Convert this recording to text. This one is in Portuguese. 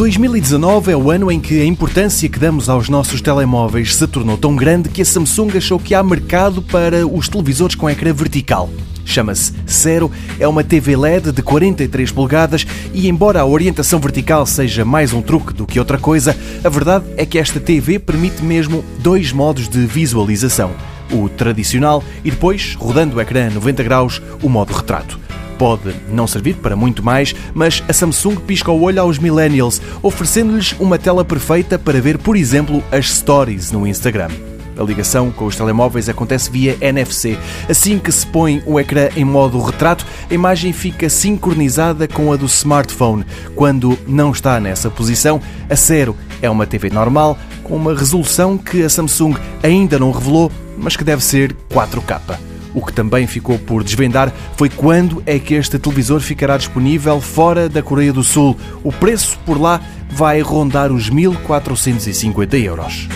2019 é o ano em que a importância que damos aos nossos telemóveis se tornou tão grande que a Samsung achou que há mercado para os televisores com ecrã vertical. Chama-se Zero, é uma TV LED de 43 polegadas e, embora a orientação vertical seja mais um truque do que outra coisa, a verdade é que esta TV permite mesmo dois modos de visualização: o tradicional e depois, rodando o ecrã 90 graus, o modo retrato pode não servir para muito mais, mas a Samsung pisca o olho aos millennials, oferecendo-lhes uma tela perfeita para ver, por exemplo, as stories no Instagram. A ligação com os telemóveis acontece via NFC. Assim que se põe o ecrã em modo retrato, a imagem fica sincronizada com a do smartphone. Quando não está nessa posição, a Zero é uma TV normal com uma resolução que a Samsung ainda não revelou, mas que deve ser 4K. O que também ficou por desvendar foi quando é que este televisor ficará disponível fora da Coreia do Sul. O preço por lá vai rondar os 1450 euros.